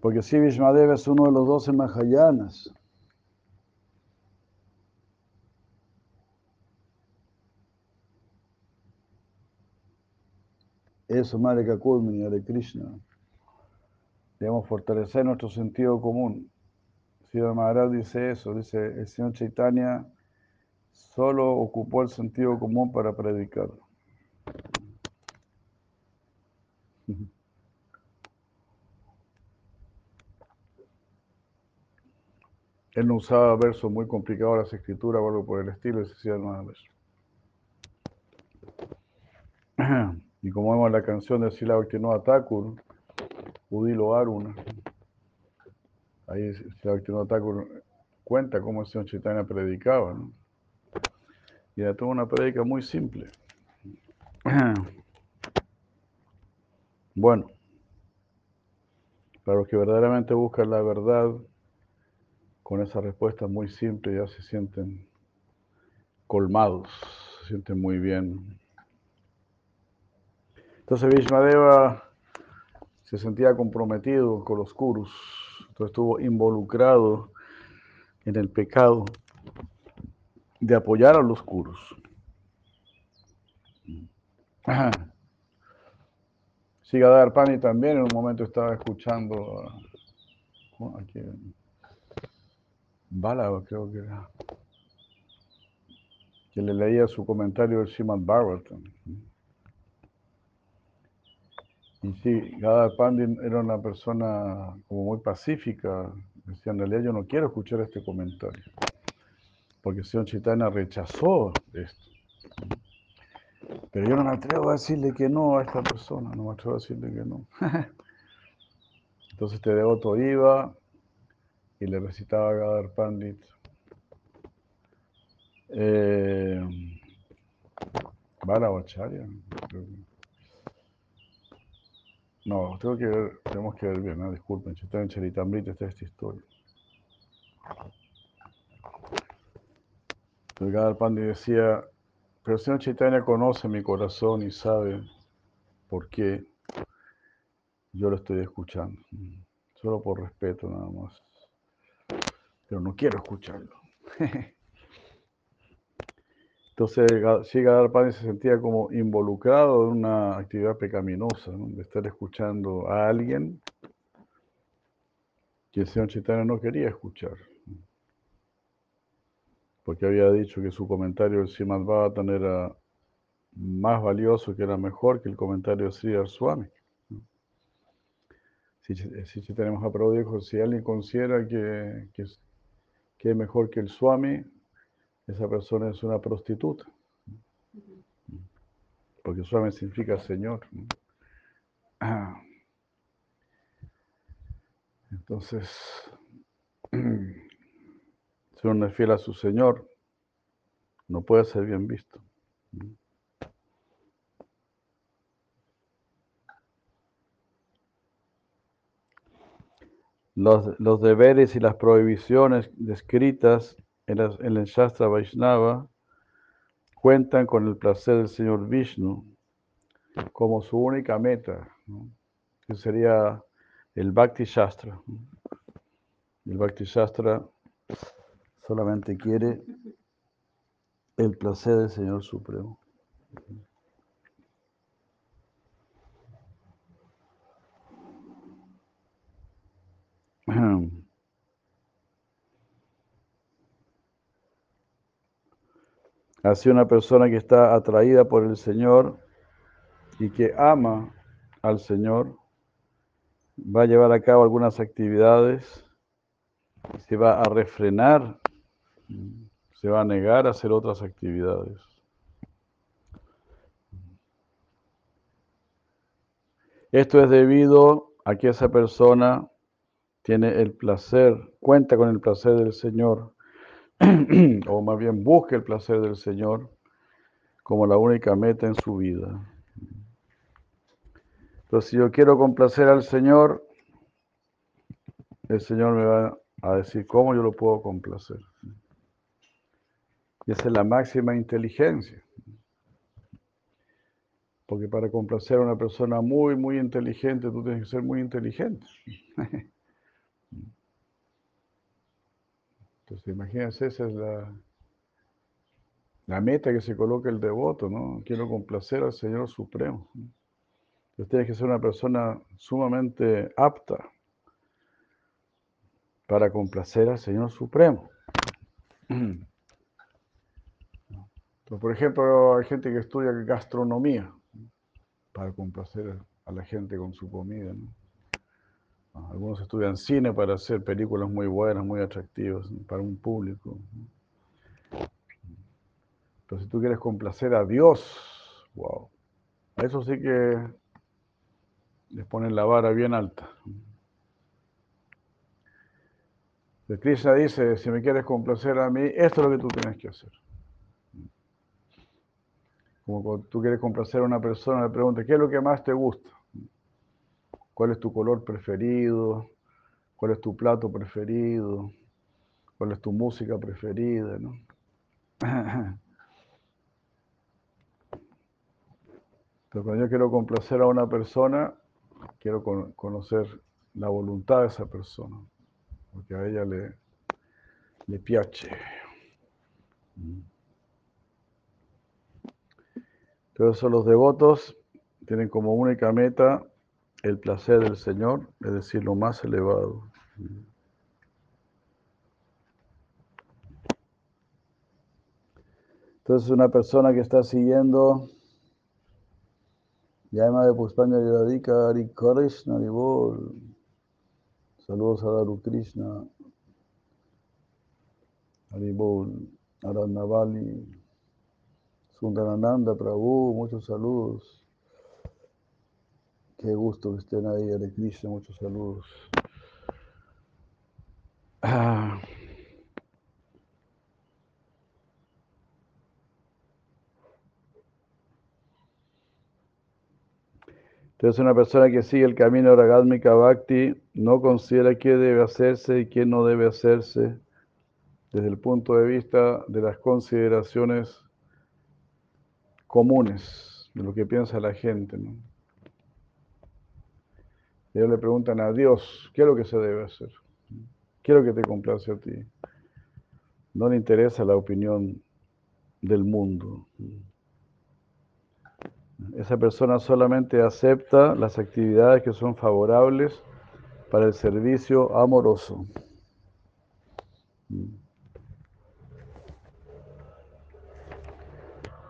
Porque si Vishmadeva es uno de los doce Mahayanas. Eso, Madre Kakulmini, de Krishna. Debemos fortalecer nuestro sentido común. Siddha Maharaj dice eso, dice, el señor Chaitanya solo ocupó el sentido común para predicar. Él no usaba versos muy complicados las escrituras o algo por el estilo, decía Maharaj. Y como vemos la canción de Sila Bhaktivinoda Thakur, Udilo Aruna, ahí Sila Bhaktivinoda Thakur cuenta cómo el señor Chaitanya predicaba, ¿no? Y era toda una predica muy simple. Bueno, para los que verdaderamente buscan la verdad, con esa respuesta muy simple ya se sienten colmados, se sienten muy bien. Entonces Vishmadeva se sentía comprometido con los Kurus, entonces estuvo involucrado en el pecado de apoyar a los Kurus. Sigadar Pani también en un momento estaba escuchando aquí, Bala, creo que era, que le leía su comentario del Srimad Bhagavatam. Y sí, Gadar Pandit era una persona como muy pacífica. Decía, en realidad yo no quiero escuchar este comentario. Porque el señor Chaitanya rechazó esto. Pero yo no me atrevo a decirle que no a esta persona, no me atrevo a decirle que no. Entonces este devoto iba y le recitaba a Gadar Pandit. Eh, Bacharya. No, tengo que ver, tenemos que ver bien, ¿no? disculpen, está en Charitamrita está esta historia. El Gadar Pandit decía, pero el señor Chaitanya conoce mi corazón y sabe por qué yo lo estoy escuchando. Solo por respeto nada más. Pero no quiero escucharlo. Entonces, Gadar Pandit se sentía como involucrado en una actividad pecaminosa, de estar escuchando a alguien que el señor Chaitanya no quería escuchar porque había dicho que su comentario del Srimad Bhavatan era más valioso, que era mejor que el comentario de Sri Swami. Si, si tenemos a dijo, si alguien considera que, que, es mejor que el Swami, esa persona es una prostituta. Porque Swami significa Señor. Entonces, Si uno es fiel a su Señor, no puede ser bien visto. Los, deberes y las prohibiciones descritas en, el Shastra Vaishnava cuentan con el placer del Señor Vishnu como su única meta, que sería el Bhakti Shastra. El Bhakti Shastra solamente quiere el placer del Señor Supremo. Así una persona que está atraída por el Señor y que ama al Señor va a llevar a cabo algunas actividades, se va a refrenar se va a negar a hacer otras actividades. Esto es debido a que esa persona tiene el placer, cuenta con el placer del Señor, o más bien busca el placer del Señor como la única meta en su vida. Entonces, si yo quiero complacer al Señor, el Señor me va a decir cómo yo lo puedo complacer. Esa es la máxima inteligencia. Porque para complacer a una persona muy, muy inteligente, tú tienes que ser muy inteligente. Entonces, imagínense, esa es la, la meta que se coloca el devoto, ¿no? Quiero complacer al Señor Supremo. Entonces, tienes que ser una persona sumamente apta para complacer al Señor Supremo. por ejemplo, hay gente que estudia gastronomía para complacer a la gente con su comida. Ah, algunos estudian cine para hacer películas muy buenas, muy atractivas para un público. Pero si tú quieres complacer a Dios, wow, eso sí que les ponen la vara bien alta. El Krishna dice, si me quieres complacer a mí, esto es lo que tú tienes que hacer. Como cuando tú quieres complacer a una persona, le preguntas, ¿qué es lo que más te gusta? ¿Cuál es tu color preferido? ¿Cuál es tu plato preferido? cuál es tu música preferida, ¿no? Pero cuando yo quiero complacer a una persona, quiero con- conocer la voluntad de esa persona, porque a ella le, le piace. Entonces los devotos tienen como única meta el placer del Señor, es decir, lo más elevado. Entonces una persona que está siguiendo Llama de Puspanya Yadika Hari Krishna Haribol. Saludos a Daru Krishna. Haribol. Arandavali. Sundarananda Prabhu. Muchos saludos. Qué gusto que estén ahí, Hare Krishna. Muchos saludos. Ah. Entonces una persona que sigue el camino Ragálmica Bhakti no considera qué debe hacerse y qué no debe hacerse desde el punto de vista de las consideraciones comunes, de lo que piensa la gente. Ellos le preguntan a Dios, ¿qué es lo que se debe hacer? ¿Qué es lo que te complace a ti? No le interesa la opinión del mundo. Esa persona solamente acepta las actividades que son favorables para el servicio amoroso.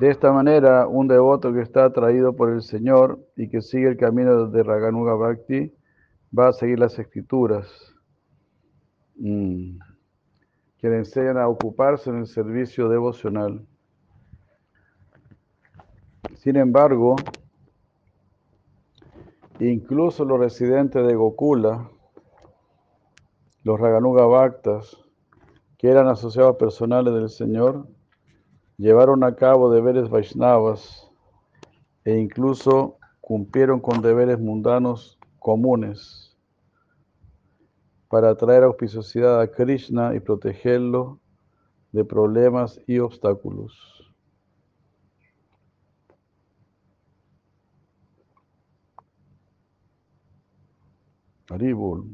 De esta manera, un devoto que está atraído por el Señor y que sigue el camino de Raganuga Bhakti va a seguir las escrituras mm, que le enseñan a ocuparse en el servicio devocional. Sin embargo, incluso los residentes de Gokula, los Raganuga Bhaktas, que eran asociados personales del Señor, llevaron a cabo deberes Vaishnavas e incluso cumplieron con deberes mundanos comunes para traer auspiciosidad a Krishna y protegerlo de problemas y obstáculos. Haribol.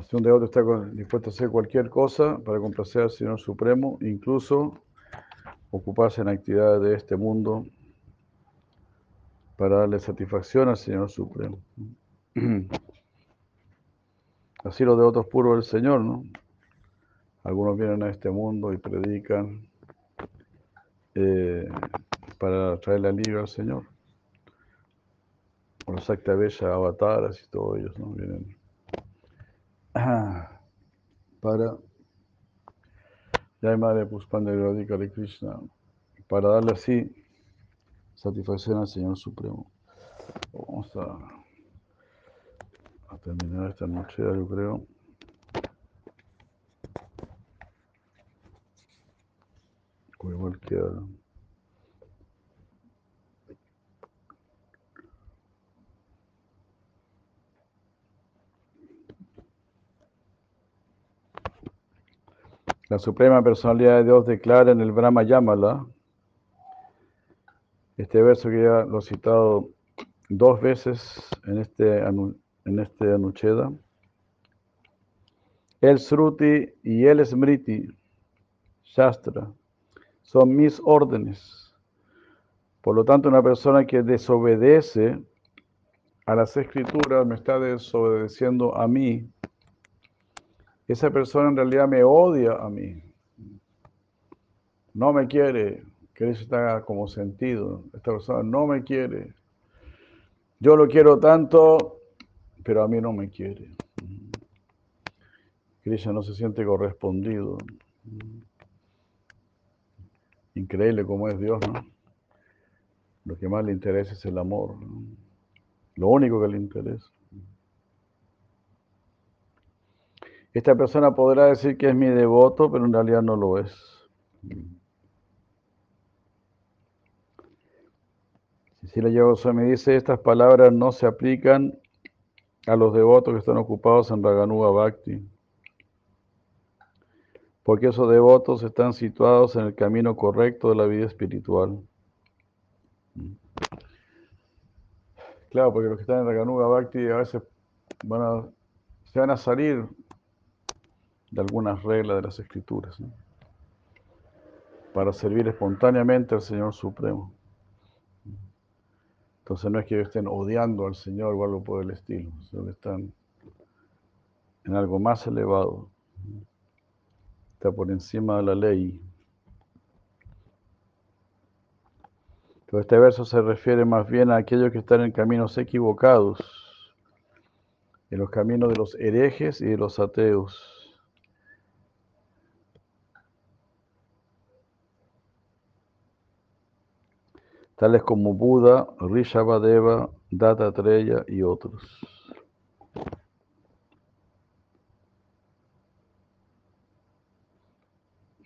Así un devoto está dispuesto a hacer cualquier cosa para complacer al Señor Supremo, incluso ocuparse en actividades de este mundo para darle satisfacción al Señor Supremo. Así los devotos puros del Señor, ¿no? Algunos vienen a este mundo y predican eh, para traerle alivio al Señor. O los Bella avataras y todos ellos, ¿no? Vienen para ya madre Puspanda Radhika de Krishna, para darle así satisfacción al Señor Supremo. Vamos a, a terminar esta noche, yo creo. Igual queda. La Suprema Personalidad de Dios declara en el Brahma Yamala, este verso que ya lo he citado dos veces en este, en este Anucheda, el Sruti y el Smriti, Shastra, son mis órdenes. Por lo tanto, una persona que desobedece a las escrituras me está desobedeciendo a mí. Esa persona en realidad me odia a mí. No me quiere, que está como sentido. Esta persona no me quiere. Yo lo quiero tanto, pero a mí no me quiere. Krishna no se siente correspondido. Increíble cómo es Dios, ¿no? Lo que más le interesa es el amor. Lo único que le interesa. Esta persona podrá decir que es mi devoto, pero en realidad no lo es. Si la Goswami dice, estas palabras no se aplican a los devotos que están ocupados en Raganuga Bhakti. Porque esos devotos están situados en el camino correcto de la vida espiritual. Claro, porque los que están en Raganuga Bhakti a veces van a, se van a salir de algunas reglas de las escrituras para servir espontáneamente al Señor Supremo. Entonces no es que estén odiando al Señor o algo por el estilo, sino que están en algo más elevado. Está por encima de la ley. Pero este verso se refiere más bien a aquellos que están en caminos equivocados, en los caminos de los herejes y de los ateos. Tales como Buda, Rishabhadeva, Dattatreya y otros.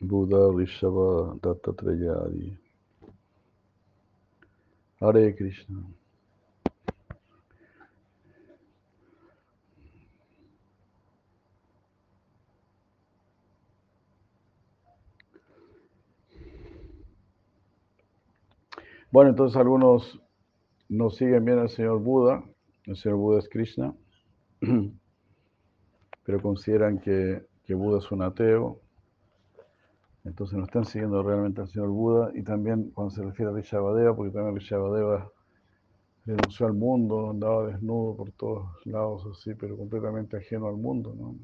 Buda, Rishabha, Dattatreya. Hare Krishna. Bueno, entonces algunos no siguen bien al señor Buda, el señor Buda es Krishna, pero consideran que, que Buda es un ateo, entonces no están siguiendo realmente al señor Buda, y también cuando se refiere a Rishabhadeva, porque también Rishabhadeva renunció al mundo, andaba desnudo por todos lados así, pero completamente ajeno al mundo, ¿no?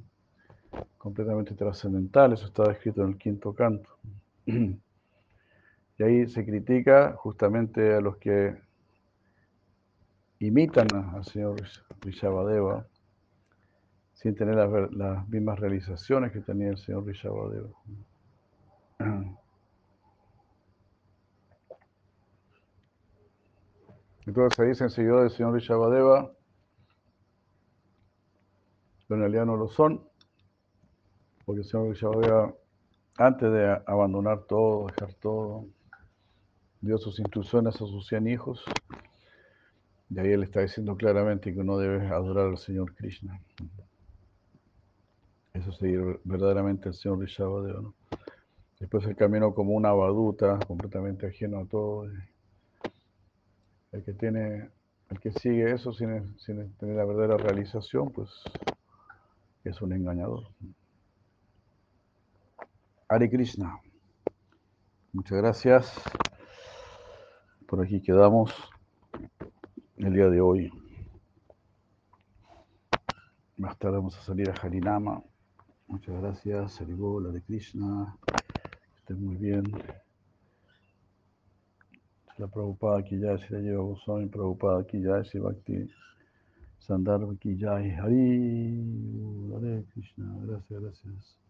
completamente trascendental, eso estaba escrito en el quinto canto. Y ahí se critica justamente a los que imitan al señor Rishabhadeva sin tener las, mismas realizaciones que tenía el señor Rishabhadeva. Entonces se dicen seguidores del señor Rishabhadeva, pero en realidad no lo son, porque el señor Rishabhadeva, antes de abandonar todo, dejar todo, dio sus instrucciones a sus 100 hijos. Y ahí él está diciendo claramente que uno debe adorar al Señor Krishna. Eso seguir verdaderamente al Señor Rishabhadeva. ¿no? Después el camino como una baduta, completamente ajeno a todo. El que tiene, el que sigue eso sin, sin tener la verdadera realización, pues es un engañador. Hare Krishna. Muchas gracias. Por aquí quedamos el día de hoy. Más tarde vamos a salir a Harinama. Muchas gracias, Haribol, de Krishna. Estén muy bien. La Prabhupada si la lleva Goswami, Prabhupada ya, si Bhakti Sandar aquí ya, Hari, Hare Krishna. Gracias, gracias.